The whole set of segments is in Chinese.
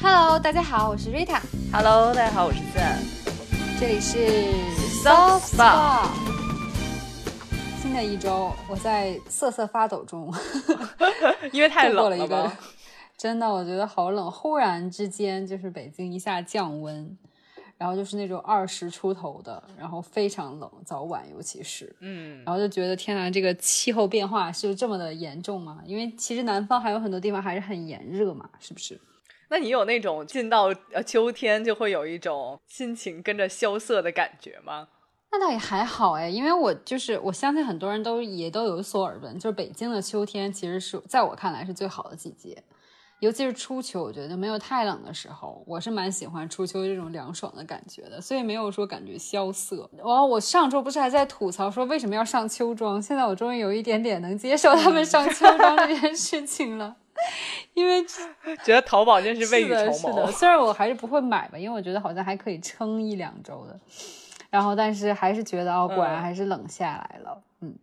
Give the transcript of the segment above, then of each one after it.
Hello，大家好，我是 Rita。Hello，大家好，我是赞。这里是 Soft Spot 新的一周，我在瑟瑟发抖中 因为太度过了一个冷了吗？，真的我觉得好冷。忽然之间，就是北京一下降温，然后就是那种二十出头的，然后非常冷，早晚尤其是，嗯，然后就觉得天呐，这个气候变化是这么的严重吗？因为其实南方还有很多地方还是很炎热嘛，是不是？那你有那种进到呃秋天就会有一种心情跟着萧瑟的感觉吗？那倒也还好哎，因为我就是我相信很多人都也都有所耳闻，就是北京的秋天其实是在我看来是最好的季节，尤其是初秋，我觉得没有太冷的时候，我是蛮喜欢初秋这种凉爽的感觉的，所以没有说感觉萧瑟。然后我上周不是还在吐槽说为什么要上秋装，现在我终于有一点点能接受他们上秋装这件事情了。因为 觉得淘宝真是未雨是的，是绸的，缪。虽然我还是不会买吧，因为我觉得好像还可以撑一两周的，然后但是还是觉得哦，果然嗯还是冷下来了，嗯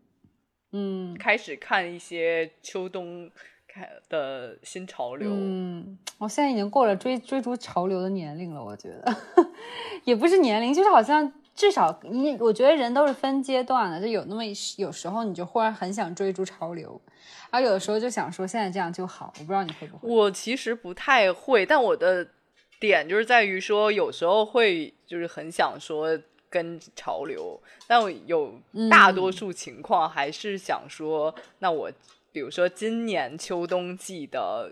嗯开始看一些秋冬看的新潮流，嗯，我现在已经过了追追逐潮流的年龄了，我觉得 也不是年龄，就是好像至少你，我觉得人都是分阶段的，就有那么一有时候你就忽然很想追逐潮流，而有的时候就想说现在这样就好，我不知道你会不会。我其实不太会，但我的点就是在于说，有时候会就是很想说跟潮流，但我有大多数情况还是想说，那我比如说今年秋冬季的，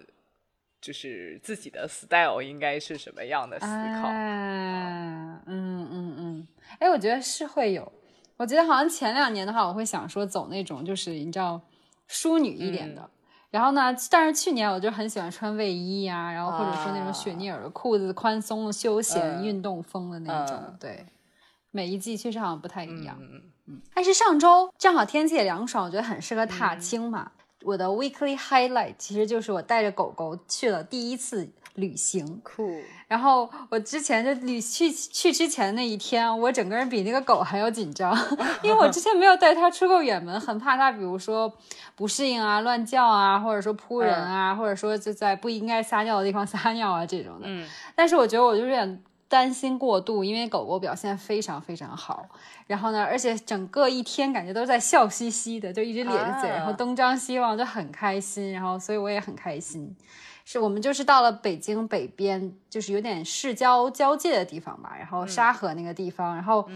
就是自己的 style 应该是什么样的思考？啊，嗯嗯嗯，哎，我觉得是会有。我觉得好像前两年的话，我会想说走那种就是你知道淑女一点的。嗯然后呢，但是去年我就很喜欢穿卫衣呀、然后或者说那啊种雪尼尔的裤子，宽松的休闲、嗯运动风的那种。嗯对，每一季确实好像不太一样。嗯，但是上周正好天气也凉爽，我觉得很适合踏青嘛。我的 weekly highlight 其实就是我带着狗狗去了第一次旅行。酷，然后我之前就旅去去之前那一天，我整个人比那个狗还要紧张，因为我之前没有带它出过远门，很怕它，比如说不适应啊、乱叫啊，或者说扑人啊，或者说就在不应该撒尿的地方撒尿啊这种的。嗯，但是我觉得我就有点担心过度，因为狗狗表现非常非常好。然后呢，而且整个一天感觉都在笑嘻嘻的，就一直咧着嘴，啊然后东张西望，就很开心。然后所以我也很开心。是我们就是到了北京北边，就是有点市郊交界的地方吧，然后沙河那个地方，然后，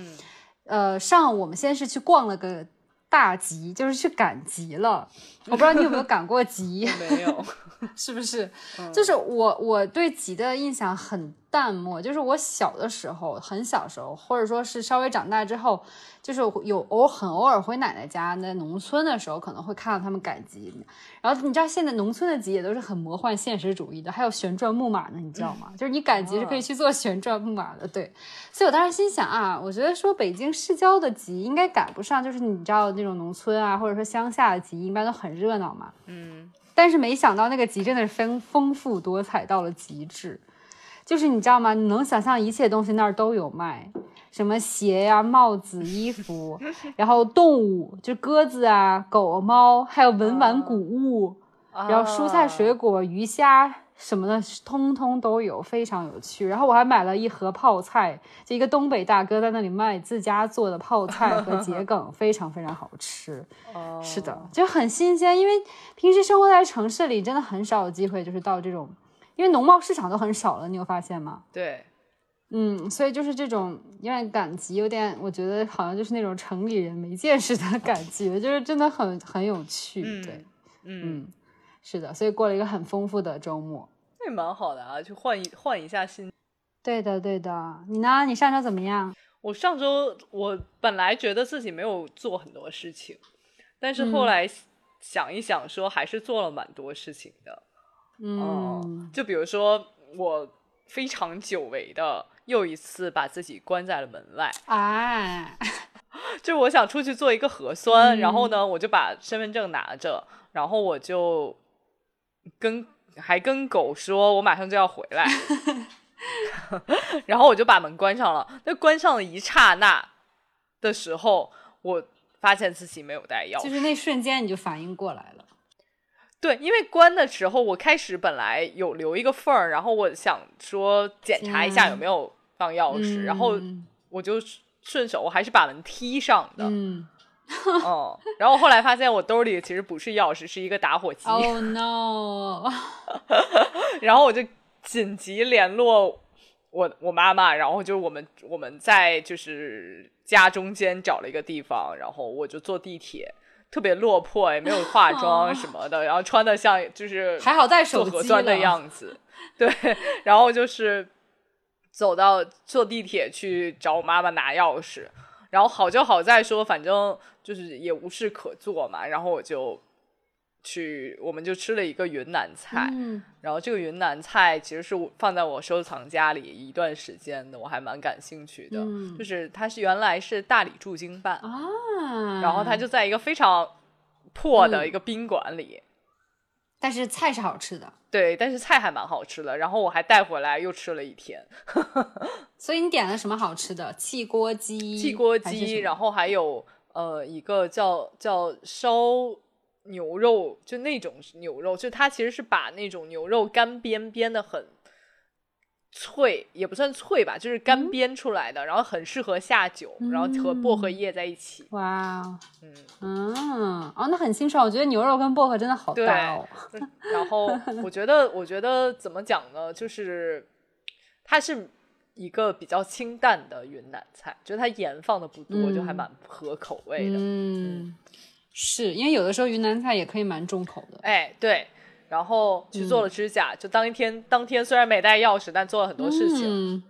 呃，上午我们先是去逛了个大集，就是去赶集了。我不知道你有没有赶过集，没有，是不是？就是我我对集的印象很淡漠，就是我小的时候，很小时候，或者说是稍微长大之后，就是有偶很偶尔回奶奶家，在农村的时候可能会看到他们赶集。然后你知道现在农村的集也都是很魔幻现实主义的，还有旋转木马呢，你知道吗？就是你赶集是可以去做旋转木马的，对。所以我当时心想啊，我觉得说北京市郊的集应该赶不上，就是你知道那种农村啊，或者说乡下的集，一般都很热闹嘛。嗯，但是没想到那个集真的是丰丰富多彩到了极致，就是你知道吗？你能想象一切东西那儿都有卖，什么鞋呀、帽子、衣服，然后动物，就鸽子啊、狗、猫，还有文玩古物，然后蔬菜、水果，果、鱼虾什么的，通通都有，非常有趣。然后我还买了一盒泡菜，就一个东北大哥在那里卖自家做的泡菜和桔梗，非常非常好吃。哦是的，就很新鲜，因为平时生活在城市里，真的很少有机会，就是到这种，因为农贸市场都很少了，你有发现吗？对，嗯，所以就是这种有点赶集，有点我觉得好像就是那种城里人没见识的 感觉，就是真的很很有趣。嗯对，嗯，嗯，是的，所以过了一个很丰富的周末。那也蛮好的啊，去换一换一下心。对的，对的，你呢？你上周怎么样？我上周我本来觉得自己没有做很多事情，但是嗯后来想一想，说还是做了蛮多事情的。哦嗯，就比如说我非常久违的又一次把自己关在了门外，啊，就是我想出去做一个核酸，嗯然后呢，我就把身份证拿着，然后我就跟还跟狗说，我马上就要回来，然后我就把门关上了。那关上的一刹那的时候，我发现自己没有带钥匙，就是那瞬间你就反应过来了。对，因为关的时候，我开始本来有留一个缝儿，然后我想说检查一下有没有放钥匙，然后我就顺手我还是把门踢上的。嗯，哦，然后后来发现我兜里其实不是钥匙，是一个打火机。Oh no！然后我就紧急联络我我妈妈，然后就我们我们在就是家中间找了一个地方，然后我就坐地铁，特别落魄，也没有化妆什么的，然后穿的像就是 还好带手机核酸的样子，对，然后就是走到坐地铁去找我妈妈拿钥匙，然后好就好在说，反正就是也无事可做嘛，然后我就去，我们就吃了一个云南菜，嗯然后这个云南菜其实是我放在我收藏家里一段时间的，我还蛮感兴趣的。嗯就是它是原来是大理驻京办，啊，然后它就在一个非常破的嗯一个宾馆里，但是菜是好吃的，对，但是菜还蛮好吃的。然后我还带回来又吃了一天，所以你点了什么好吃的？汽锅鸡，汽锅鸡，然后还有呃一个叫叫烧牛肉，就那种牛肉，就它其实是把那种牛肉干煸煸的很脆，也不算脆吧，就是干嗯煸出来的，然后很适合下酒，然后和薄荷叶在一起。哇哦，嗯，嗯，哦，那很清爽。我觉得牛肉跟薄荷真的好搭哦。然后 我觉得，我觉得怎么讲呢？就是它是一个比较清淡的云南菜，就是它盐放的不多，就还嗯蛮合口味的。嗯，是因为有的时候云南菜也可以蛮重口的。哎，对，然后去做了指甲，就当一天当天虽然没带钥匙，但做了很多事情。嗯，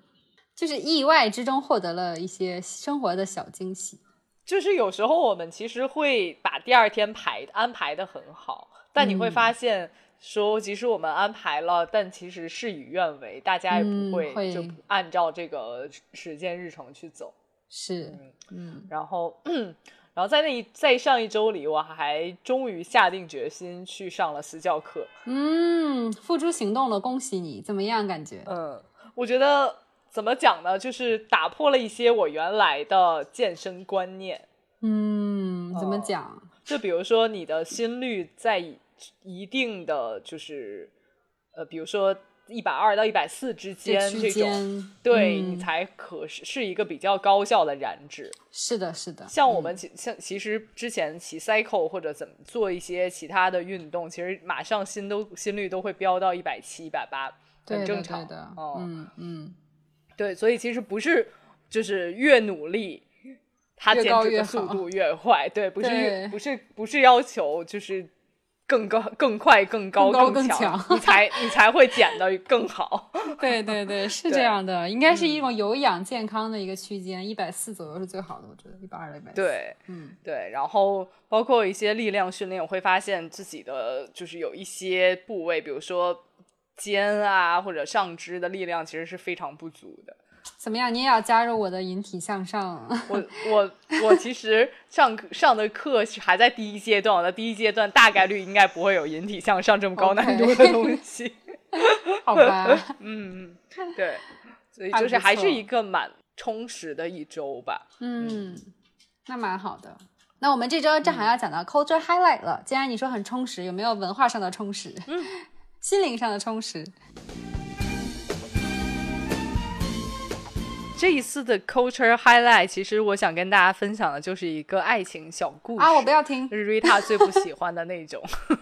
就是意外之中获得了一些生活的小惊喜。就是有时候我们其实会把第二天排安排的很好，但你会嗯发现说，即使我们安排了，但其实事与愿违，大家也嗯不会会就按照这个时间日程去走。是，嗯然后，然后在那一在上一周里，我还终于下定决心去上了私教课。嗯，付诸行动了，恭喜你！怎么样？感觉？嗯，我觉得怎么讲呢，就是打破了一些我原来的健身观念。嗯，怎么哦讲？就比如说你的心率在一一定的就是呃，比如说一百二到一百四之间这种，间，对、嗯你才可是是一个比较高效的燃脂。是的，是的。像我们其像其实之前骑 cycle 或者怎么做一些其他的运动，其实马上心都心率都会飙到一百七、一百八，很正常的，哦嗯嗯，对，所以其实不是就是越努力，它减脂的速度越快。对，不 是越不是不是要求就是更高、更快、更高、更高更强，你才你才会减的更好。对对对，是这样的，应该是嗯一种有氧健康的一个区间，一百四左右是最好的，我觉得一百二一百四。，对嗯对，然后包括一些力量训练，我会发现自己的就是有一些部位，比如说肩啊或者上肢的力量其实是非常不足的。怎么样？你也要加入我的引体向上？我我我其实上课上的课是还在第一阶段，我的第一阶段大概率应该不会有引体向上这么高难度的东西。好吧，嗯，嗯，对，所以就是还是一个蛮充实的一周吧。嗯，那蛮好的。那我们这周正好要讲到 culture highlight 了。既然你说很充实，有没有文化上的充实？嗯，心灵上的充实？这一次的 culture highlight，其实我想跟大家分享的就是一个爱情小故事啊，我不要听就，是 Rita 最不喜欢的那种。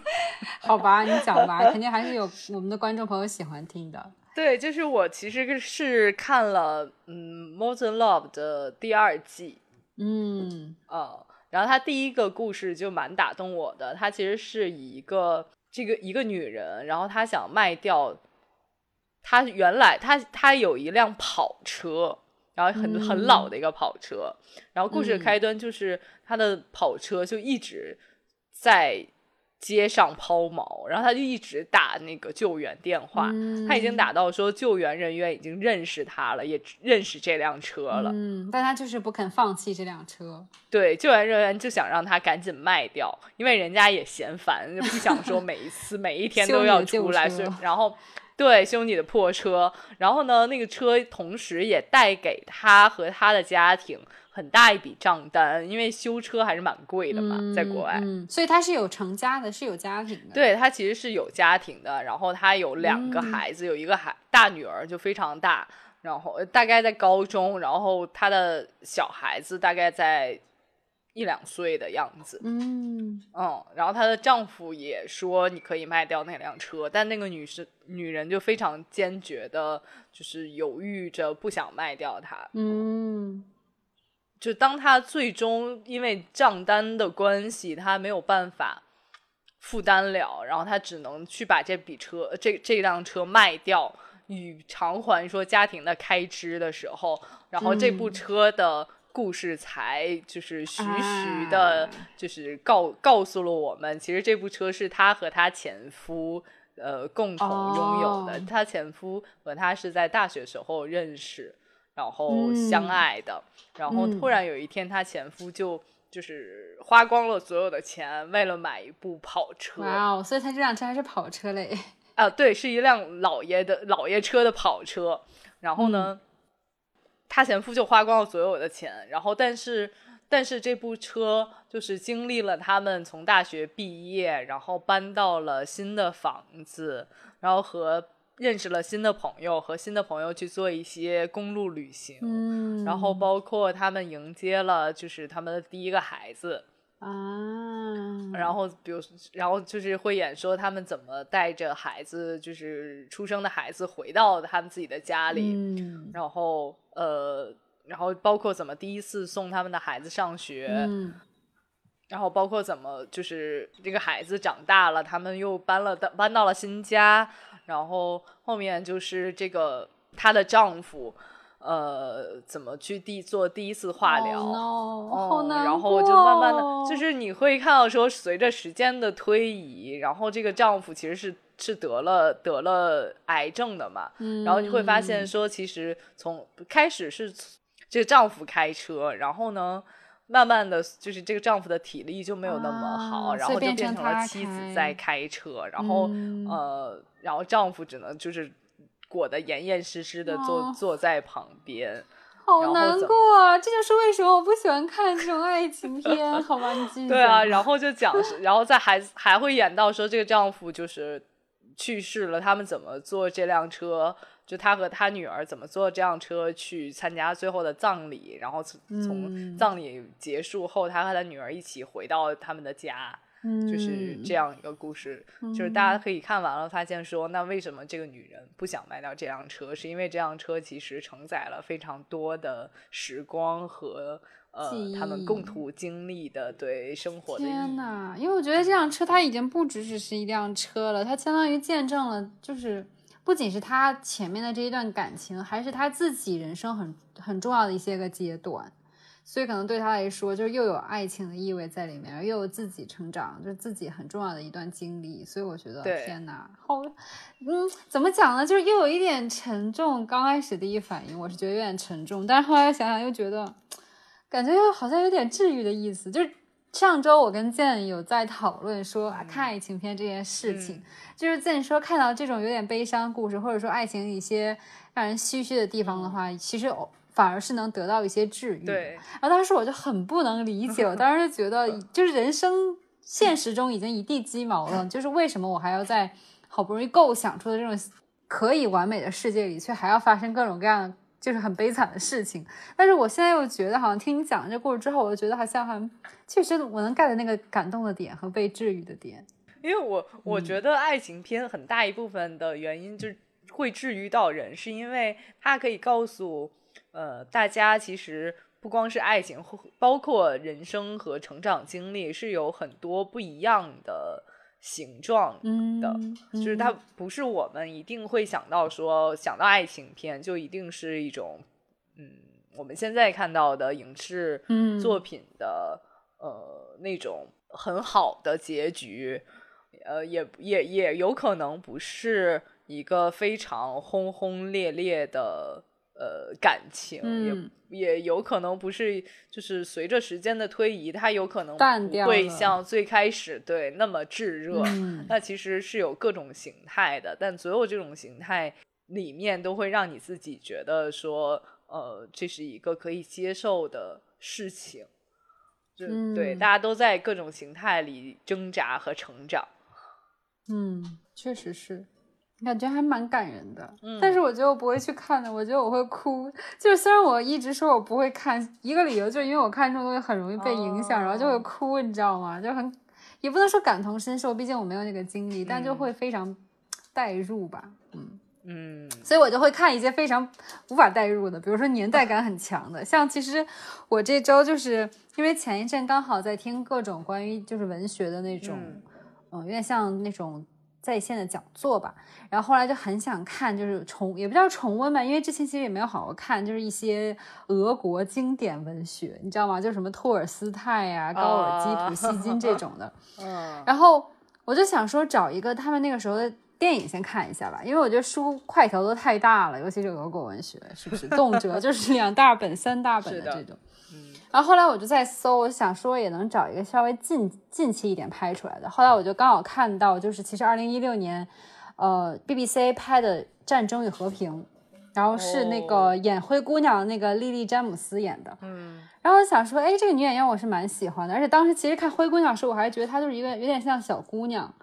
好吧，你讲吧，肯定还是有我们的观众朋友喜欢听的。对，就是我其实是看了嗯《Modern Love》的第二季，嗯呃，然后他第一个故事就蛮打动我的，他其实是以一个这个一个女人，然后她想卖掉，她原来她她有一辆跑车，然后很、很老的一个跑车，然后故事的嗯。开端就是他的跑车就一直在街上抛锚，然后他就一直打那个救援电话，嗯她已经打到说救援人员已经认识他了，也认识这辆车了。嗯，但他就是不肯放弃这辆车。对，救援人员就想让他赶紧卖掉，因为人家也嫌烦，就不想说 每一次每一天都要出来，车所以然后对修你的破车，然后呢，那个车同时也带给他和他的家庭很大一笔账单，因为修车还是蛮贵的嘛，在国外。嗯，所以他是有成家的，是有家庭的。对他其实是有家庭的，然后他有两个孩子，有一个孩大女儿就非常大，然后大概在高中，然后他的小孩子大概在一两岁的样子。嗯嗯，然后她的丈夫也说你可以卖掉那辆车，但那个女士女人就非常坚决的，就是犹豫着不想卖掉它。嗯就当她最终因为账单的关系，她没有办法负担了，然后她只能去把这笔车这这辆车卖掉，以偿还说家庭的开支的时候，然后这部嗯车的。故事才就是徐徐啊的，就是告告诉了我们，其实这部车是她和她前夫呃共同拥有的。哦她前夫和她是在大学时候认识，然后相嗯爱的。然后突嗯然有一天，她前夫就就是花光了所有的钱，为了买一部跑车。哇哦，所以他这辆车还是跑车嘞。啊，对，是一辆老爷的老爷车的跑车。然后呢，她前夫就花光了所有的钱，然后但是但是这部车就是经历了他们从大学毕业，然后搬到了新的房子，然后和认识了新的朋友，和新的朋友去做一些公路旅行，嗯，然后包括他们迎接了就是他们的第一个孩子。啊，然后，比如，然后就是会演说他们怎么带着孩子，就是出生的孩子回到他们自己的家里，嗯然后呃，然后包括怎么第一次送他们的孩子上学，嗯然后包括怎么就是这个孩子长大了，他们又搬了搬到了新家，然后后面就是这个她的丈夫。呃，怎么去第做第一次化疗 Oh 难然后就慢慢的，就是你会看到说，随着时间的推移，然后这个丈夫其实是是得了得了癌症的嘛，然后你会发现嗯。说，其实从开始是这个丈夫开车，然后呢，慢慢的就是这个丈夫的体力就没有那么好，啊然后就变变成了妻子在开车，然后、嗯。呃，然后丈夫只能就是裹得严严实实的坐、哦坐在旁边。好难过啊！这就是为什么我不喜欢看这种爱情片。好吧，你继续对啊，然后就讲，然后再还还会演到说这个丈夫就是去世了，他们怎么坐这辆车，就他和他女儿怎么坐这辆车去参加最后的葬礼，然后从葬礼结束后，他和他女儿一起回到他们的家，就是这样。一个故事。就是大家可以看完了，发现说，那为什么这个女人不想卖掉这辆车？是因为这辆车其实承载了非常多的时光和呃他们共同经历的对生活的。天呐，因为我觉得这辆车它已经不只只是一辆车了，它相当于见证了，就是不仅是他前面的这一段感情，还是他自己人生很很重要的一些个阶段。所以可能对他来说，就是又有爱情的意味在里面，又有自己成长，就是自己很重要的一段经历。所以我觉得，天呐，好，嗯，怎么讲呢？就是又有一点沉重。刚开始第一反应我是觉得有点沉重，但是后来想想又觉得，感觉又好像有点治愈的意思。就是上周我跟健有在讨论说啊，看爱情片这件事情，嗯就是健说看到这种有点悲伤故事，或者说爱情一些让人唏嘘的地方的话，其实哦反而是能得到一些治愈。对，然后当时我就很不能理解，我当时就觉得，就是人生现实中已经一地鸡毛了，就是为什么我还要在好不容易构想出的这种可以完美的世界里，却还要发生各种各样的就是很悲惨的事情？但是我现在又觉得，好像听你讲这故事之后，我就觉得好像还确实我能 get 那个感动的点和被治愈的点。因为我我嗯觉得爱情片很大一部分的原因就是会治愈到人，是因为它可以告诉呃大家，其实不光是爱情，或包括人生和成长经历是有很多不一样的形状嗯。的，就是它不是我们一定会想到说想到爱情片就一定是一种嗯我们现在看到的影视嗯。作品的、呃那种很好的结局，呃也也也有可能不是一个非常轰轰烈烈的呃感情，嗯。也也有可能不是，就是随着时间的推移，它有可能淡掉会像最开始对那么炙热，嗯。那其实是有各种形态的，但所有这种形态里面都会让你自己觉得说，呃，这是一个可以接受的事情。就嗯对，大家都在各种形态里挣扎和成长。嗯，确实是，感觉还蛮感人的。嗯但是我觉得我不会去看的，我觉得我会哭。就是虽然我一直说我不会看，一个理由就是因为我看这种东西很容易被影响，然后就会哦哭，你知道吗？就很也不能说感同身受，毕竟我没有那个经历，但就嗯会非常代入吧。嗯嗯所以我就会看一些非常无法代入的，比如说年代感很强的，像其实我这周就是因为前一阵刚好在听各种关于就是文学的那种，嗯嗯、有点像那种在线的讲座吧，然后后来就很想看，就是重也不叫重温吧，因为之前其实也没有好好看，就是一些俄国经典文学，你知道吗？就什么托尔斯泰呀、高尔基、啊普 希金这种的，嗯然后我就想说找一个他们那个时候的电影先看一下吧，因为我觉得书块头都太大了，尤其是俄国文学，是不是动辄就是两大本、三大本的的这种。嗯然后后来我就在搜，我想说也能找一个稍微近近期一点拍出来的。后来我就刚好看到，就是其实二零一六年，呃，BBC 拍的《战争与和平》，然后是那个哦演灰姑娘的那个莉莉詹姆斯演的。嗯然后我想说，哎，这个女演员我是蛮喜欢的，而且当时其实看灰姑娘的时候，我还觉得她就是一个有点像小姑娘。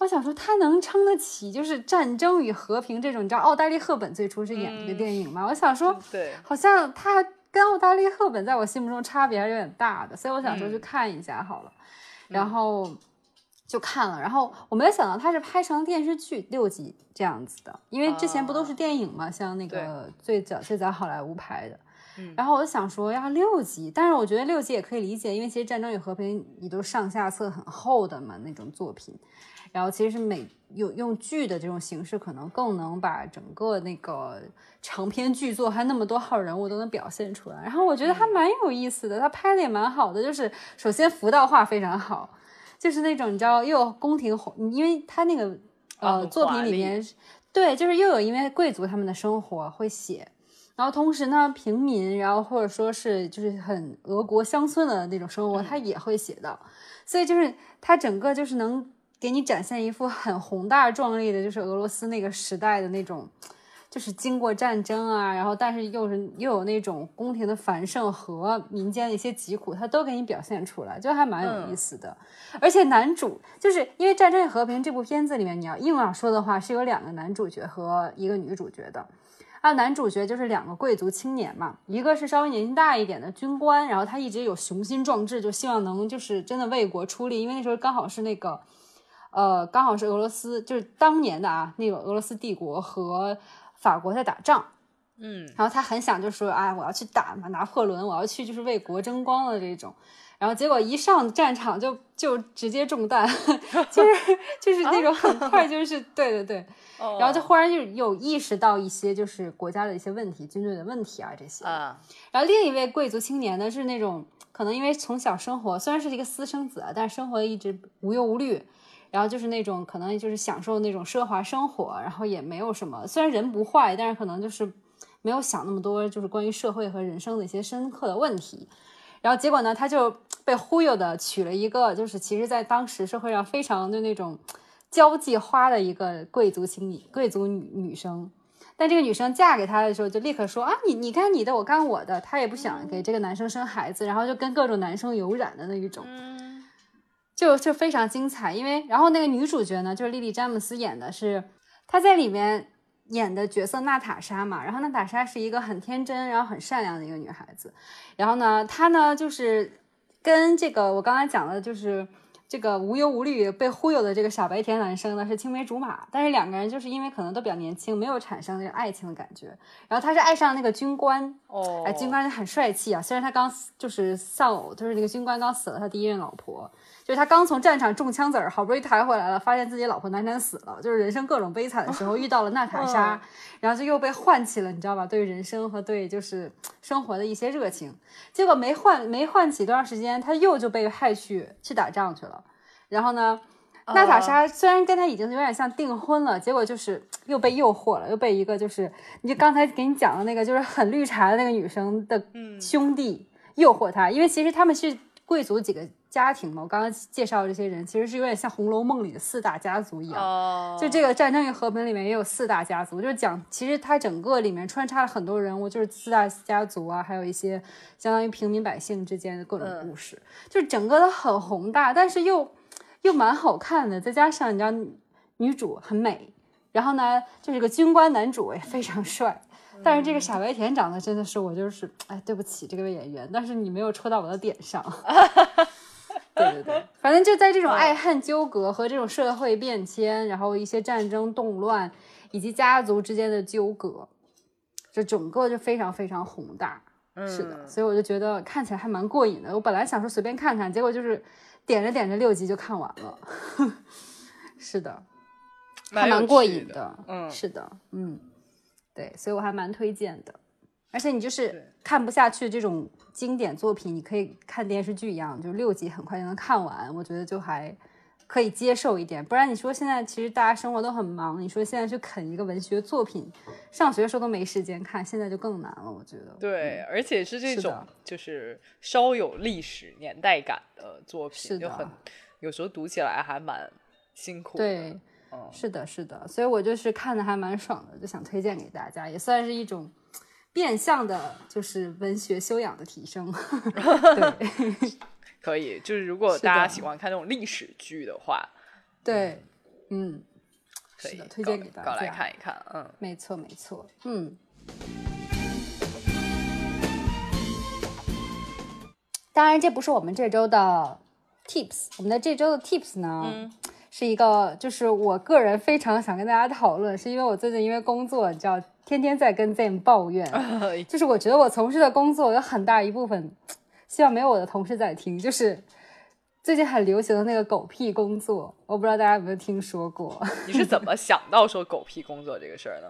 我想说，她能撑得起就是《战争与和平》这种，你知道奥黛丽·赫本最初是演这个电影吗？我想说，对，好像她跟奥黛丽·赫本在我心目中差别还是有点大的，所以我想说去看一下好了。然后就看了，然后我没有想到它是拍成电视剧六集这样子的，因为之前不都是电影嘛，像那个最早最早好莱坞拍的。嗯然后我就想说要六集，但是我觉得六集也可以理解，因为其实《战争与和平》你都上下册很厚的嘛那种作品，然后其实是每有用剧的这种形式，可能更能把整个那个长篇剧作还那么多号人物都能表现出来。然后我觉得还蛮有意思的，他拍的也蛮好的，就是首先服道画非常好，就是那种你知道又有宫廷红，因为他那个呃、啊作品里面对，就是又有因为贵族他们的生活会写。然后同时呢，平民，然后或者说是就是很俄国乡村的那种生活，他也会写到，所以就是他整个就是能给你展现一幅很宏大壮丽的，就是俄罗斯那个时代的那种，就是经过战争啊，然后但是又是又有那种宫廷的繁盛和民间的一些疾苦，他都给你表现出来，就还蛮有意思的。而且男主就是因为《战争与和平》这部片子里面，你要硬要说的话，是有两个男主角和一个女主角的。啊，男主角就是两个贵族青年嘛，一个是稍微年纪大一点的军官，然后他一直有雄心壮志，就希望能就是真的为国出力，因为那时候刚好是那个，呃，刚好是俄罗斯，就是当年的啊，那个俄罗斯帝国和法国在打仗，嗯然后他很想就说，哎，我要去打嘛，拿破仑，我要去就是为国争光的这种。然后结果一上战场就就直接中弹，就是就是那种很快就是对对对，然后就哦忽然就有意识到一些就是国家的一些问题、军队的问题啊这些。啊，然后另一位贵族青年呢是那种可能因为从小生活虽然是一个私生子啊，但是生活一直无忧无虑，然后就是那种可能就是享受那种奢华生活，然后也没有什么，虽然人不坏，但是可能就是没有想那么多，就是关于社会和人生的一些深刻的问题。然后结果呢，他就被忽悠的娶了一个，就是其实在当时社会上非常的那种交际花的一个贵族青女贵族女女生。但这个女生嫁给他的时候，就立刻说啊，你你干你的，我干我的。她也不想给这个男生生孩子，然后就跟各种男生有染的那一种。嗯就就非常精彩，因为然后那个女主角呢，就是莉莉詹姆斯演的是，她在里面演的角色娜塔莎嘛，然后娜塔莎是一个很天真，然后很善良的一个女孩子，然后呢，她呢就是跟这个我刚才讲的，就是这个无忧无虑被忽悠的这个傻白甜男生呢是青梅竹马，但是两个人就是因为可能都比较年轻，没有产生这个爱情的感觉，然后她是爱上那个军官，哦，哎，军官很帅气啊！虽然他刚就是丧偶，就是那个军官刚死了他第一任老婆，就是他刚从战场中枪子儿，好不容易抬回来了，发现自己老婆难产死了，就是人生各种悲惨的时候遇到了娜塔莎，嗯然后就又被唤起了，你知道吧？对人生和对就是生活的一些热情。结果没唤没唤起多长时间，他又就被派去去打仗去了。然后呢，娜塔莎虽然跟他已经有点像订婚了，结果就是又被诱惑了，又被一个就是你就刚才给你讲的那个就是很绿茶的那个女生的兄弟诱惑他，因为其实他们是贵族几个家庭嘛，我刚刚介绍的这些人，其实是有点像《红楼梦》里的四大家族一样。哦，就这个《战争与和平》里面也有四大家族，就是讲其实它整个里面穿插了很多人物，就是四大家族啊，还有一些相当于平民百姓之间的各种故事，就是整个都很宏大，但是又又蛮好看的。再加上你知道女主很美，然后呢就是个军官男主也非常帅，但是这个傻白甜长得真的是我就是哎对不起这个演员，但是你没有戳到我的点上。对对对，反正就在这种爱恨纠葛和这种社会变迁，然后一些战争动乱，以及家族之间的纠葛，这整个就非常非常宏大。是的，所以我就觉得看起来还蛮过瘾的。我本来想说随便看看，结果就是点着点着六集就看完了。是的，还蛮过瘾的。嗯，是的，嗯，对，所以我还蛮推荐的。而且你就是看不下去这种经典作品，你可以看电视剧一样，就六集很快就能看完，我觉得就还可以接受一点。不然你说现在其实大家生活都很忙，你说现在去啃一个文学作品，上学的时候都没时间看，现在就更难了，我觉得。对，而且是这种就是稍有历史年代感的作品，就很有时候读起来还蛮辛苦。对，是的，是的，所以我就是看的还蛮爽的，就想推荐给大家，也算是一种。变相的，就是文学修养的提升。对，可以。就是如果大家喜欢看那种历史剧的话，对，嗯，可以推荐给大家来看一看。嗯，没错，没错。嗯。当然，这不是我们这周的 tips。我们的这周的 tips 呢，是一个，就是我个人非常想跟大家讨论，是因为我最近因为工作，你知道。天天在跟 Zam 抱怨，就是我觉得我从事的工作有很大一部分，希望没有我的同事在听。就是最近很流行的那个狗屁工作，我不知道大家有没有听说过。你是怎么想到说狗屁工作这个事儿呢？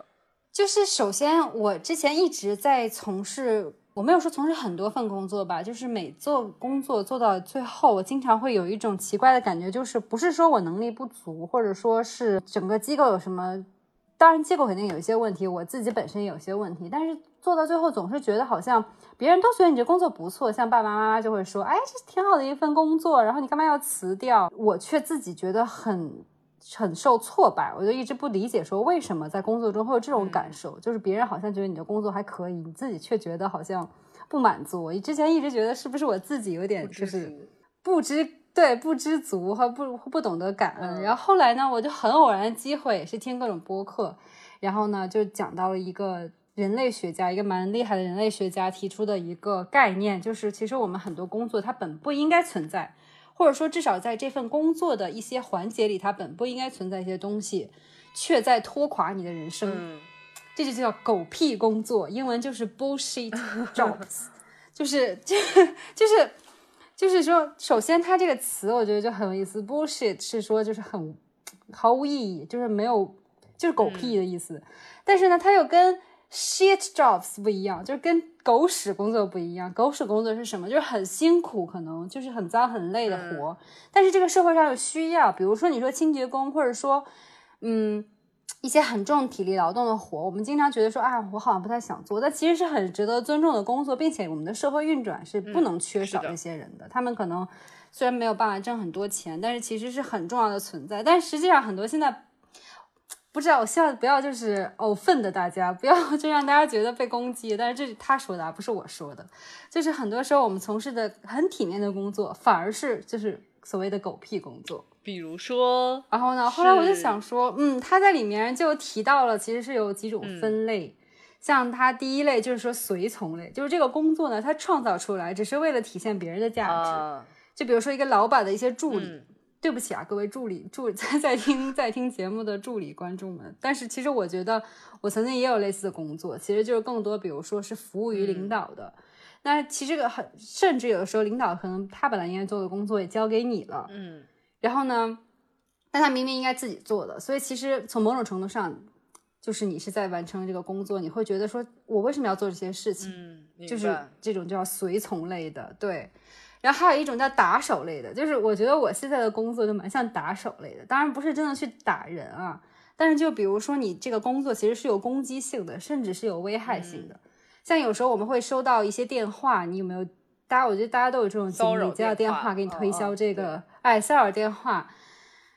就是首先我之前一直在从事，我没有说从事很多份工作吧，就是每做工作做到最后，我经常会有一种奇怪的感觉，就是不是说我能力不足，或者说是整个机构有什么。当然，机构肯定有一些问题，我自己本身也有些问题，但是做到最后总是觉得好像别人都觉得你这工作不错，像爸爸妈妈就会说，哎，这挺好的一份工作，然后你干嘛要辞掉？我却自己觉得很很受挫败，我就一直不理解，说为什么在工作中会有这种感受，就是别人好像觉得你的工作还可以，你自己却觉得好像不满足。我之前一直觉得是不是我自己有点就是不知。对，不知足和不不懂得感恩。然后后来呢，我就很偶然的机会，也是听各种播客，然后呢，就讲到了一个人类学家，一个蛮厉害的人类学家提出的一个概念，就是其实我们很多工作它本不应该存在，或者说至少在这份工作的一些环节里，它本不应该存在一些东西，却在拖垮你的人生。这就叫狗屁工作，英文就是 bullshit jobs，就是就就是。就是说，首先它这个词我觉得就很有意思，bullshit 是说就是很毫无意义，就是没有，就是狗屁的意思。但是呢，它又跟 shit jobs 不一样，就是跟狗屎工作不一样。狗屎工作是什么？就是很辛苦，可能就是很脏很累的活。但是这个社会上有需要，比如说你说清洁工，或者说，嗯。一些很重体力劳动的活，我们经常觉得说啊，我好像不太想做，但其实是很值得尊重的工作，并且我们的社会运转是不能缺少这些人的。他们可能虽然没有办法挣很多钱，但是其实是很重要的存在。但实际上很多现在不知道，我希望不要就是偶愤的大家，不要 就让大家觉得被攻击。但是这是他说的，不是我说的。就是很多时候我们从事的很体面的工作，反而是就是所谓的狗屁工作。比如说，然后呢？后来我就想说，嗯，他在里面就提到了，其实是有几种分类。像他第一类就是说随从类，就是这个工作呢，他创造出来只是为了体现别人的价值。就比如说一个老板的一些助理，对不起啊，各位助理助 在在听在听节目的助理观众们。但是其实我觉得我曾经也有类似的工作，其实就是更多，比如说是服务于领导的。那其实个很，甚至有的时候领导可能他本来应该做的工作也交给你了，嗯。然后呢？但他明明应该自己做的，所以其实从某种程度上，就是你是在完成这个工作。你会觉得说，我为什么要做这些事情？嗯，就是这种叫随从类的，对。然后还有一种叫打手类的，就是我觉得我现在的工作就蛮像打手类的，当然不是真的去打人啊，但是就比如说你这个工作其实是有攻击性的，甚至是有危害性的。像有时候我们会收到一些电话，你有没有？大家我觉得大家都有这种经历，接到电话给你推销这个，哎，骚扰电话。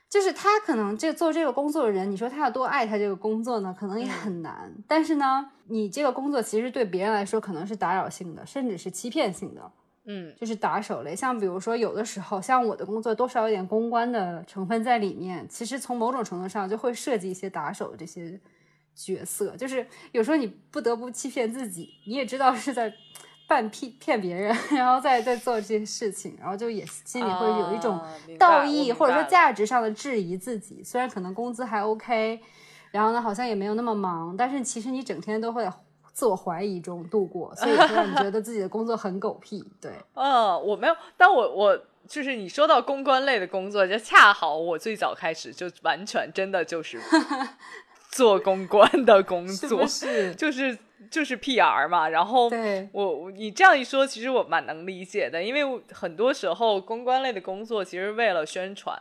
就是他可能这做这个工作的人，你说他要多爱他这个工作呢，可能也很难。但是呢，你这个工作其实对别人来说可能是打扰性的，甚至是欺骗性的。嗯，就是打手类。像比如说，有的时候像我的工作多少有点公关的成分在里面，其实从某种程度上就会设计一些打手这些角色。就是有时候你不得不欺骗自己，你也知道是在。半骗骗别人，然后再再做这些事情，然后就也心里会有一种道义或者说价值上的质疑自己。虽然可能工资还 OK，然后呢好像也没有那么忙，但是其实你整天都会自我怀疑中度过，所以会让你觉得自己的工作很狗屁。对，嗯，我没有，但我我就是你说到公关类的工作，就恰好我最早开始就完全真的就是 做公关的工作，是就是。就是 PR 嘛，然后我你这样一说，其实我蛮能理解的，因为很多时候公关类的工作其实为了宣传，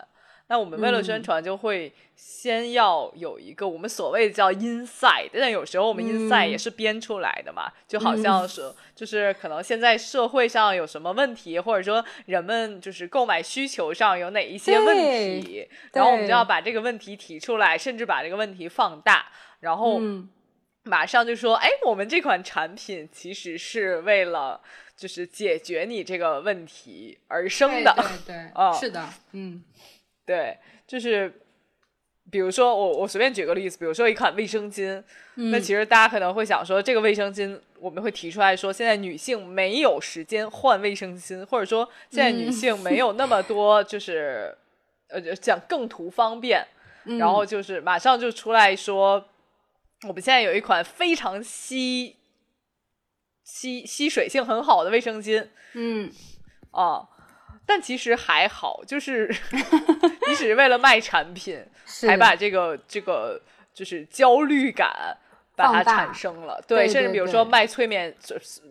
那我们为了宣传就会先要有一个我们所谓的叫 inside，但有时候我们 inside 也是编出来的嘛，就好像是就是可能现在社会上有什么问题，或者说人们就是购买需求上有哪一些问题，然后我们就要把这个问题提出来，甚至把这个问题放大，然后。马上就说，哎，我们这款产品其实是为了就是解决你这个问题而生的，对。对，啊，是的，嗯，对，就是比如说我我随便举个例子，比如说一款卫生巾，那其实大家可能会想说，这个卫生巾我们会提出来说，现在女性没有时间换卫生巾，或者说现在女性没有那么。多就是呃讲更图方便，然后就是马上就出来说。我们现在有一款非常吸吸吸水性很好的卫生巾，嗯，啊，但其实还好，就是 你只是为了卖产品，才把这个这个就是焦虑感把它产生了，对，甚至比如说卖催眠，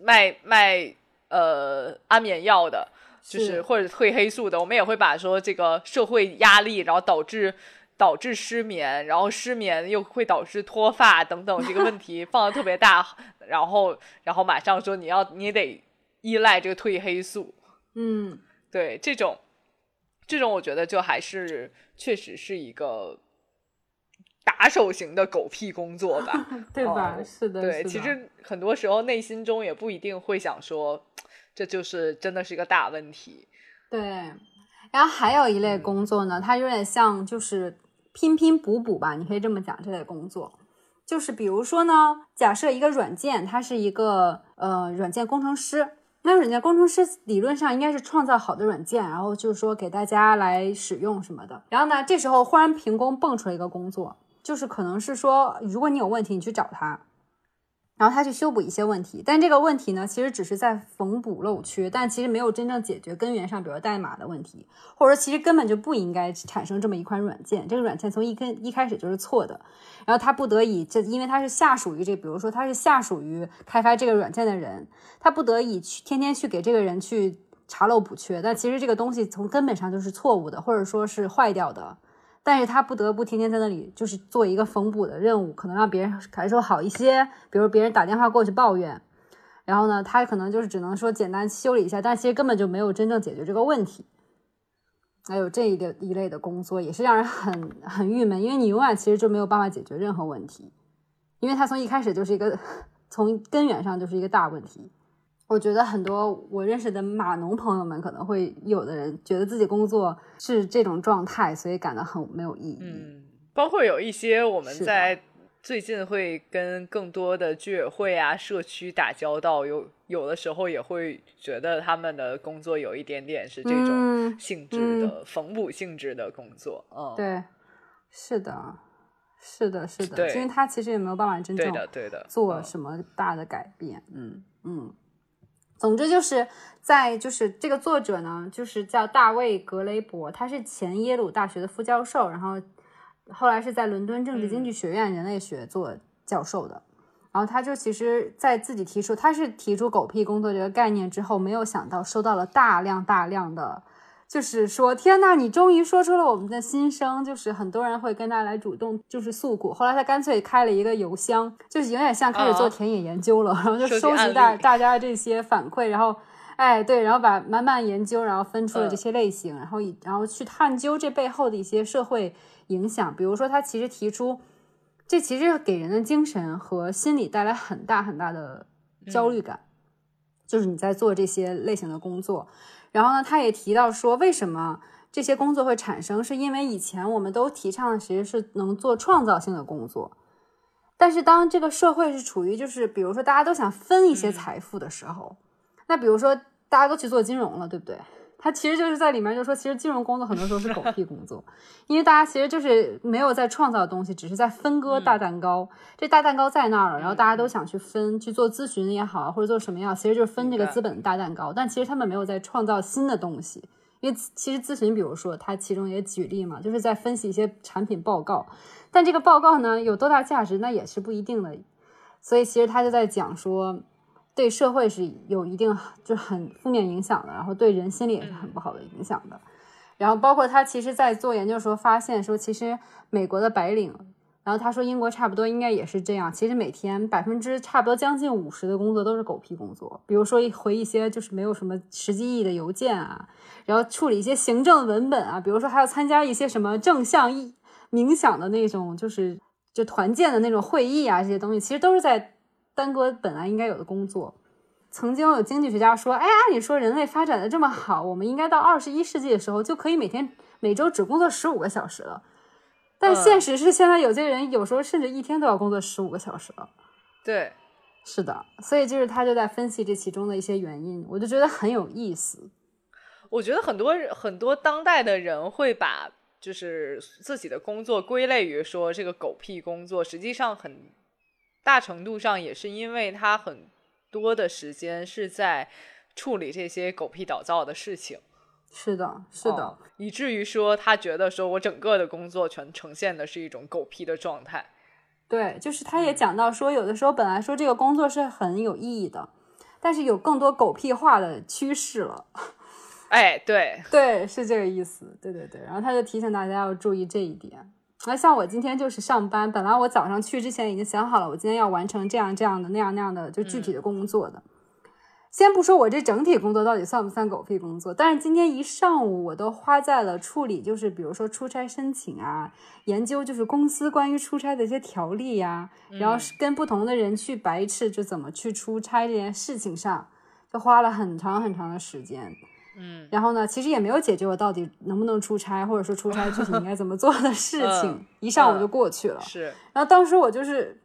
卖卖呃安眠药的，就是或者褪黑素的，我们也会把说这个社会压力，然后导致。导致失眠，然后失眠又会导致脱发等等这个问题放的特别大，然后然后马上说你要你得依赖这个褪黑素，嗯，对，这种这种我觉得就还是确实是一个打手型的狗屁工作吧，对吧？是的，对，其实很多时候内心中也不一定会想说这就是真的是一个大问题，对。然后还有一类工作呢，它有点像就是。拼拼补补吧，你可以这么讲。这类工作就是比如说呢，假设一个软件，它是一个呃软件工程师，那软件工程师理论上应该是创造好的软件，然后就是说给大家来使用什么的。然后呢，这时候忽然凭空蹦出来一个工作，就是可能是说，如果你有问题，你去找他。然后他去修补一些问题，但这个问题呢，其实只是在缝补漏缺，但其实没有真正解决根源上，比如代码的问题，或者说其实根本就不应该产生这么一款软件，这个软件从一根一开始就是错的。然后他不得已，这因为他是下属于这，比如说他是下属于开发这个软件的人，他不得已去天天去给这个人去查漏补缺，但其实这个东西从根本上就是错误的，或者说是坏掉的。但是他不得不天天在那里，就是做一个缝补的任务，可能让别人感受好一些。比如别人打电话过去抱怨，然后呢，他可能就是只能说简单修理一下，但其实根本就没有真正解决这个问题。还有这一类一类的工作也是让人很很郁闷，因为你永远其实就没有办法解决任何问题，因为他从一开始就是一个 从根源上就是一个大问题。我觉得很多我认识的码农朋友们可能会有的人觉得自己工作是这种状态，所以感到很没有意义。嗯，包括有一些我们在最近会跟更多的居委会啊、社区打交道，有有的时候也会觉得他们的工作有一点点是这种性质的缝补性质的工作。嗯，对，是的，是的，是的，因为他其实也没有办法真正对的做什么大的改变。嗯嗯。总之就是在就是这个作者呢，就是叫大卫格雷伯，他是前耶鲁大学的副教授，然后后来是在伦敦政治经济学院人类学做教授的。然后他就其实，在自己提出他是提出狗屁工作这个概念之后，没有想到收到了大量大量的。就是说，天呐，你终于说出了我们的心声。就是很多人会跟他来主动，就是诉苦。后来他干脆开了一个邮箱，就是有点像开始做田野研究了，然后就收集大大家的这些反馈，然后哎，对，然后把慢慢研究，然后分出了这些类型，然后以然后去探究这背后的一些社会影响。比如说，他其实提出，这其实给人的精神和心理带来很大很大的焦虑感，就是你在做这些类型的工作。然后呢，他也提到说，为什么这些工作会产生，是因为以前我们都提倡的其实是能做创造性的工作。但是当这个社会是处于就是比如说大家都想分一些财富的时候，那比如说大家都去做金融了，对不对？他其实就是在里面就说，其实金融工作很多时候是狗屁工作，因为大家其实就是没有在创造东西，只是在分割大蛋糕。这大蛋糕在那儿了，然后大家都想去分，去做咨询也好，或者做什么样，其实就是分这个资本的大蛋糕。但其实他们没有在创造新的东西，因为其实咨询，比如说他其中也举例嘛，就是在分析一些产品报告。但这个报告呢有多大价值，那也是不一定的，所以其实他就在讲说，对社会是有一定就很负面影响的，然后对人心理也是很不好的影响的。然后包括他其实，在做研究的时候发现说，其实美国的白领，然后他说英国差不多应该也是这样，其实每天百分之差不多将近五十的工作都是狗屁工作，比如说回一些就是没有什么实际意义的邮件啊，然后处理一些行政文本啊，比如说还要参加一些什么正向意。冥想的那种，就是就团建的那种会议啊，这些东西其实都是在耽搁本来应该有的工作。曾经有经济学家说：“哎，按理说人类发展的这么好，我们应该到二十一世纪的时候就可以每天每周只工作十五个小时了。”但现实是，现在有些人有时候甚至一天都要工作十五个小时了。对，是的，所以就是他就在分析这其中的一些原因，我就觉得很有意思。我觉得很多很多当代的人会把。就是自己的工作归类于说这个狗屁工作，实际上很大程度上也是因为他很多的时间是在处理这些狗屁倒灶的事情。是的，是的，以至于说他觉得说我整个的工作全呈现的是一种狗屁的状态。对，就是他也讲到说，有的时候本来说这个工作是很有意义的，但是有更多狗屁化的趋势了。哎，对 对，是这个意思，对对对。然后他就提醒大家要注意这一点。那像我今天就是上班，本来我早上去之前已经想好了，我今天要完成这样这样的那样那样的就具体的工作的。先不说我这整体工作到底算不算狗屁工作，但是今天一上午我都花在了处理，就是比如说出差申请啊，研究就是公司关于出差的一些条例呀，然后是跟不同的人去白斥就怎么去出差这件事情上，就花了很长很长的时间。嗯，然后呢，其实也没有解决我到底能不能出差，或者说出差具体应该怎么做的 事情，一上午就过去了。是，然后当时我就是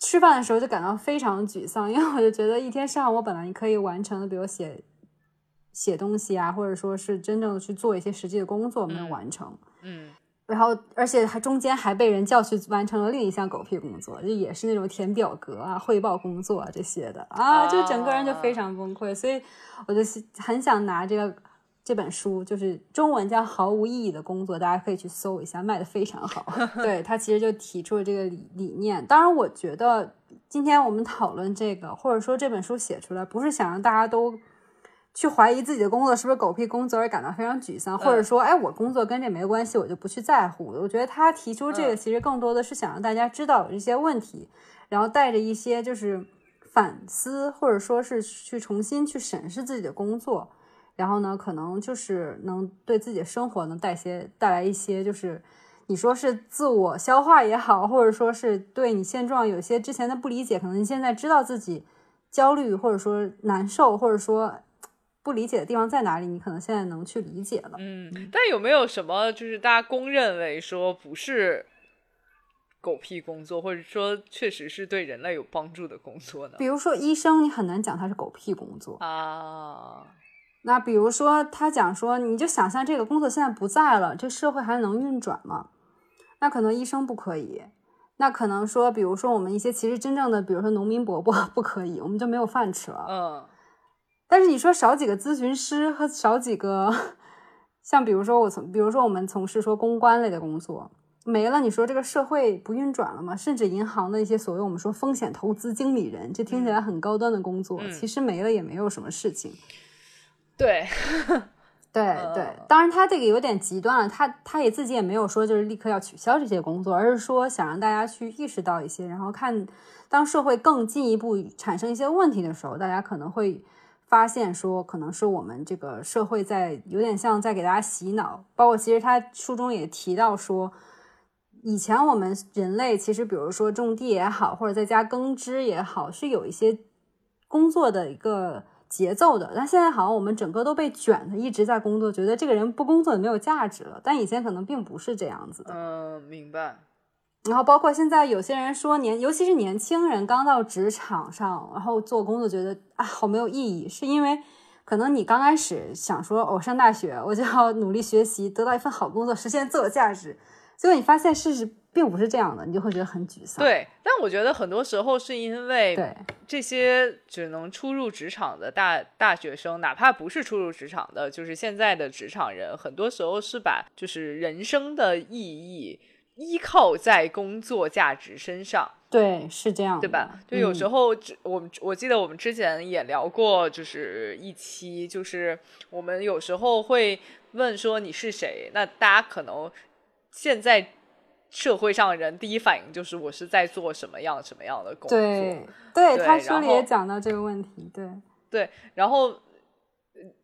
吃饭的时候就感到非常沮丧，因为我就觉得一天上午我本来可以完成的，比如写写东西啊，或者说是真正的去做一些实际的工作，没有完成。嗯。然后，而且还中间还被人叫去完成了另一项狗屁工作，就也是那种填表格啊、汇报工作啊这些的啊，就整个人就非常崩溃。所以我就很想拿这个这本书，就是中文叫《毫无意义的工作》，大家可以去搜一下，卖的非常好。对他其实就提出了这个理理念。当然，我觉得今天我们讨论这个，或者说这本书写出来，不是想让大家都。去怀疑自己的工作是不是狗屁工作而感到非常沮丧，或者说，哎，我工作跟这没关系，我就不去在乎。我觉得他提出这个，其实更多的是想让大家知道有这些问题，然后带着一些就是反思，或者说是去重新去审视自己的工作，然后呢，可能就是能对自己的生活能带些带来一些，就是你说是自我消化也好，或者说是对你现状有些之前的不理解，可能你现在知道自己焦虑，或者说难受，或者说。不理解的地方在哪里？你可能现在能去理解了。嗯，但有没有什么就是大家公认为说不是狗屁工作，或者说确实是对人类有帮助的工作呢？比如说医生，你很难讲他是狗屁工作啊。那比如说他讲说，你就想象这个工作现在不在了，这社会还能运转吗？那可能医生不可以。那可能说，比如说我们一些其实真正的，比如说农民伯伯 不可以，我们就没有饭吃了。嗯。但是你说少几个咨询师和少几个，像比如说我从，比如说我们从事说公关类的工作没了，你说这个社会不运转了吗？甚至银行的一些所谓我们说风险投资经理人，这听起来很高端的工作，其实没了也没有什么事情。对，对对，当然他这个有点极端了，他他也自己也没有说就是立刻要取消这些工作，而是说想让大家去意识到一些，然后看当社会更进一步产生一些问题的时候，大家可能会。发现说，可能是我们这个社会在有点像在给大家洗脑。包括其实他书中也提到说，以前我们人类其实，比如说种地也好，或者在家耕织也好，是有一些工作的一个节奏的。但现在好像我们整个都被卷的，一直在工作，觉得这个人不工作也没有价值了。但以前可能并不是这样子的。嗯，明白。然后包括现在有些人说年，尤其是年轻人刚到职场上，然后做工作觉得啊好没有意义，是因为可能你刚开始想说，我上大学我就要努力学习，得到一份好工作，实现自我价值，结果你发现事实并不是这样的，你就会觉得很沮丧。对，但我觉得很多时候是因为对这些只能初入职场的大大学生，哪怕不是初入职场的，就是现在的职场人，很多时候是把就是人生的意义。依靠在工作价值身上，对，是这样，对吧？就有时候，我们我记得我们之前也聊过，就是一期，就是我们有时候会问说你是谁？那大家可能现在社会上人第一反应就是我是在做什么样什么样的工作？对，对他书里也讲到这个问题，对，对，然后。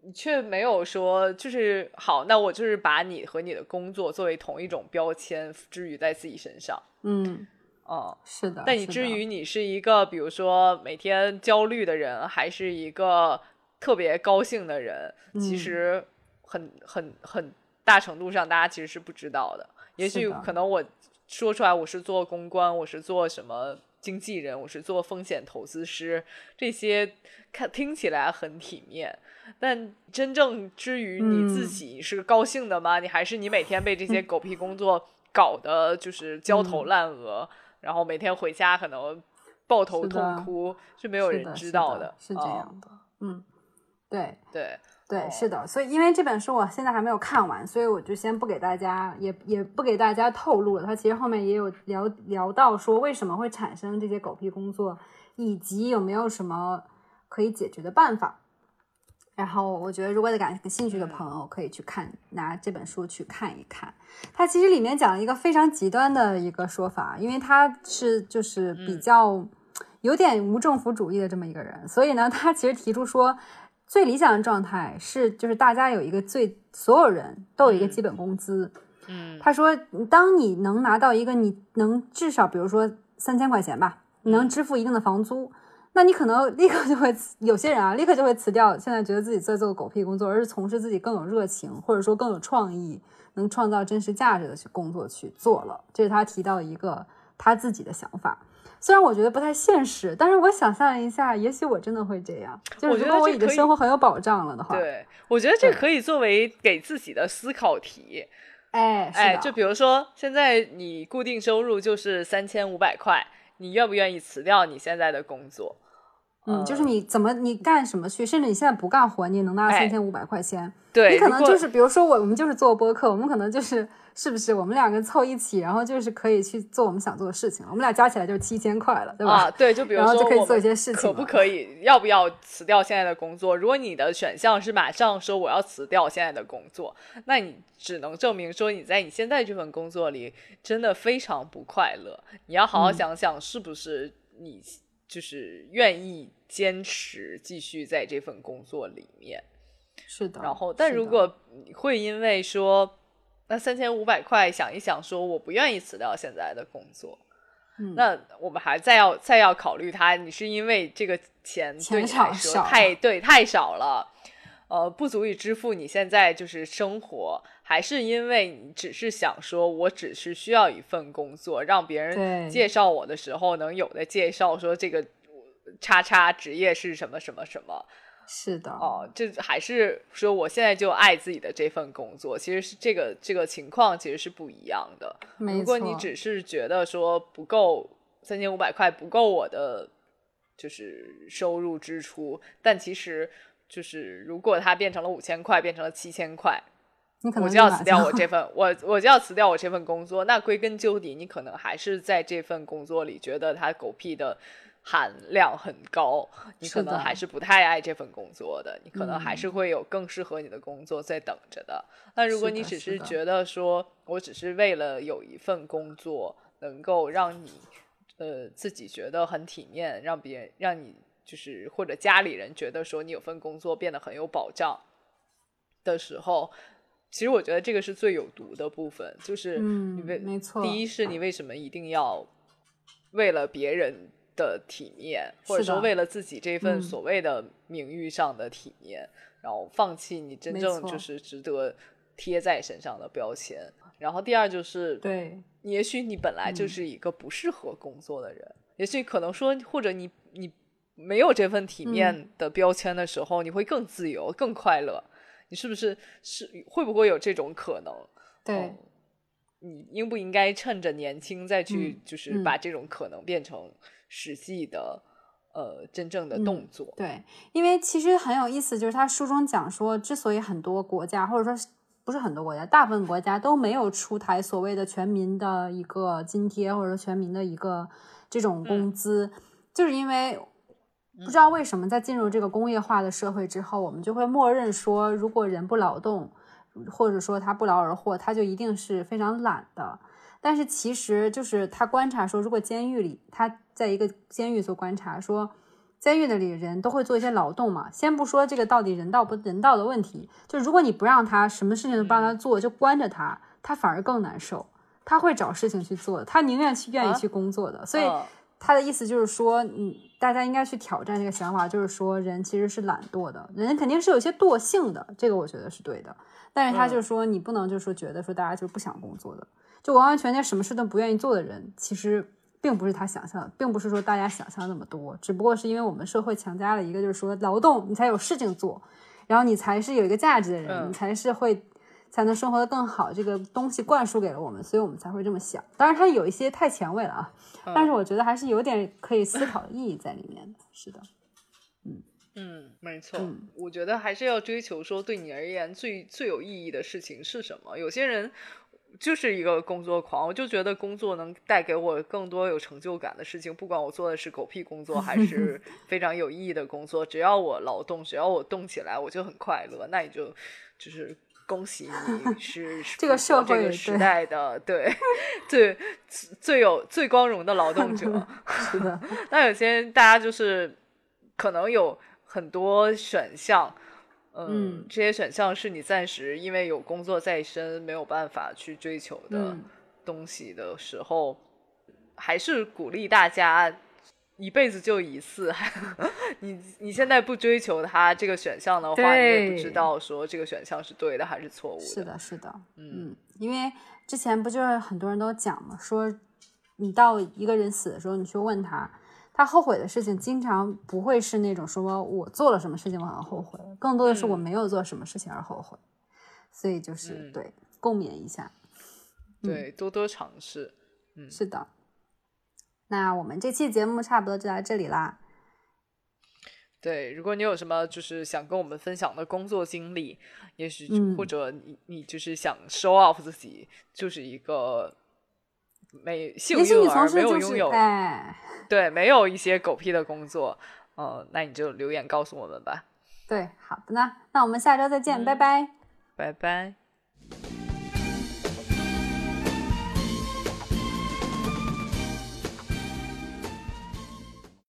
你却没有说，就是好，那我就是把你和你的工作作为同一种标签，置于在自己身上。嗯，哦，是的。但你至于你是一个，比如说每天焦虑的人，还是一个特别高兴的人，其实很很很大程度上，大家其实是不知道的。也许可能我说出来，我是做公关，我是做什么经纪人，我是做风险投资师，这些看听起来很体面。但真正至于你自己是高兴的吗？你还是你每天被这些狗屁工作搞得就是焦头烂额，然后每天回家可能抱头痛哭，是没有人知道的，是这样的。嗯，对对对，是的。所以因为这本书我现在还没有看完，所以我就先不给大家，也也不给大家透露了。他其实后面也有聊聊到说为什么会产生这些狗屁工作，以及有没有什么可以解决的办法。然后我觉得，如果感兴趣的朋友可以去看，拿这本书去看一看。它其实里面讲了一个非常极端的一个说法，因为他是就是比较有点无政府主义的这么一个人，所以呢，他其实提出说，最理想的状态是就是大家有一个最所有人都有一个基本工资。嗯，他说，当你能拿到一个你能至少比如说三千块钱吧，你能支付一定的房租。那你可能立刻就会有些人啊，立刻就会辞掉现在觉得自己在做狗屁工作，而是从事自己更有热情或者说更有创意、能创造真实价值的去工作去做了。这是他提到一个他自己的想法，虽然我觉得不太现实，但是我想象一下，也许我真的会这样。就是如果我已经生活很有保障了的话，对，我觉得这可以作为给自己的思考题。哎哎，就比如说现在你固定收入就是三千五百块。你愿不愿意辞掉你现在的工作？嗯，就是你怎么你干什么去，甚至你现在不干活，你也能拿到三千五百块钱。对，你可能就是比如说我我们就是做播客，我们可能就是是不是我们两个凑一起，然后就是可以去做我们想做的事情。我们俩加起来就是七千块了，对吧？啊，对，就比如说就可以做一些事情。可不可以？要不要辞掉现在的工作？如果你的选项是马上说我要辞掉现在的工作，那你只能证明说你在你现在这份工作里真的非常不快乐。你要好好想想，是不是你。就是愿意坚持继续在这份工作里面，是的。然后，但如果会因为说那三千五百块，想一想说我不愿意辞掉现在的工作，那我们还再要再要考虑他，你是因为这个钱对你来说太对太少了，呃，不足以支付你现在就是生活，还是因为你只是想说我只是需要一份工作，让别人介绍我的时候能有的介绍说这个叉叉职业是什么什么什么？是的，哦，这还是说我现在就爱自己的这份工作，其实是这个这个情况其实是不一样的。如果你只是觉得说不够三千五百块不够我的就是收入支出，但其实。就是如果它变成了五千块，变成了七千块，我就要辞掉我这份，我我就要辞掉我这份工作。那归根究底，你可能还是在这份工作里觉得它狗屁的含量很高，你可能还是不太爱这份工作的。你可能还是会有更适合你的工作在等着的。那如果你只是觉得说我只是为了有一份工作能够让你呃自己觉得很体面，让别人让你。就是或者家里人觉得说你有份工作变得很有保障的时候，其实我觉得这个是最有毒的部分，就是你为没错，第一是你为什么一定要为了别人的体面，或者说为了自己这份所谓的名誉上的体面，然后放弃你真正就是值得贴在身上的标签。然后第二就是，对，也许你本来就是一个不适合工作的人，也许可能说，或者你你没有这份体面的标签的时候，你会更自由、更快乐。你是不是是会不会有这种可能？对，你应不应该趁着年轻再去，就是把这种可能变成实际的，呃，真正的动作？对，因为其实很有意思，就是他书中讲说，之所以很多国家，或者说不是很多国家，大部分国家都没有出台所谓的全民的一个津贴，或者说全民的一个这种工资，就是因为。不知道为什么，在进入这个工业化的社会之后，我们就会默认说，如果人不劳动，或者说他不劳而获，他就一定是非常懒的。但是其实就是他观察说，如果监狱里他在一个监狱做观察，说监狱的里人都会做一些劳动嘛。先不说这个到底人道不人道的问题，就如果你不让他什么事情都不让他做，就关着他，他反而更难受。他会找事情去做，他宁愿去愿意去工作的。所以。他的意思就是说，嗯，大家应该去挑战这个想法，就是说，人其实是懒惰的，人肯定是有些惰性的，这个我觉得是对的。但是他就说，你不能就说觉得说大家就是不想工作的，就完完全全什么事都不愿意做的人，其实并不是他想象的，并不是说大家想象那么多，只不过是因为我们社会强加了一个，就是说劳动你才有事情做，然后你才是有一个价值的人，你才是会。才能生活的更好，这个东西灌输给了我们，所以我们才会这么想。当然，它有一些太前卫了啊，但是我觉得还是有点可以思考的意义在里面的。是的，嗯嗯，没错。我觉得还是要追求说，对你而言最最有意义的事情是什么？有些人就是一个工作狂，我就觉得工作能带给我更多有成就感的事情，不管我做的是狗屁工作还是 非常有意义的工作，只要我劳动，只要我动起来，我就很快乐。那你就就是。恭喜你 是这个社会时代的对最最有最光荣的劳动者。是的，那有些大家就是可能有很多选项，嗯，这些选项是你暂时因为有工作在身没有办法去追求的东西的时候，还是鼓励大家。一辈子就一次，你你现在不追求它这个选项的话，你也不知道说这个选项是对的还是错误的。是的，是的，嗯，因为之前不就是很多人都讲嘛，说你到一个人死的时候，你去问他，他后悔的事情，经常不会是那种说我做了什么事情我很后悔，更多的是我没有做什么事情而后悔。所以就是对共勉一下，对，多多尝试，嗯，是的。那我们这期节目差不多就到这里啦。对，如果你有什么就是想跟我们分享的工作经历，也许或者你你就是想 show off 自己，就是一个没幸运而没有拥有，对，没有一些狗屁的工作，呃，那你就留言告诉我们吧。对，好的呢，那我们下周再见，拜拜，拜拜。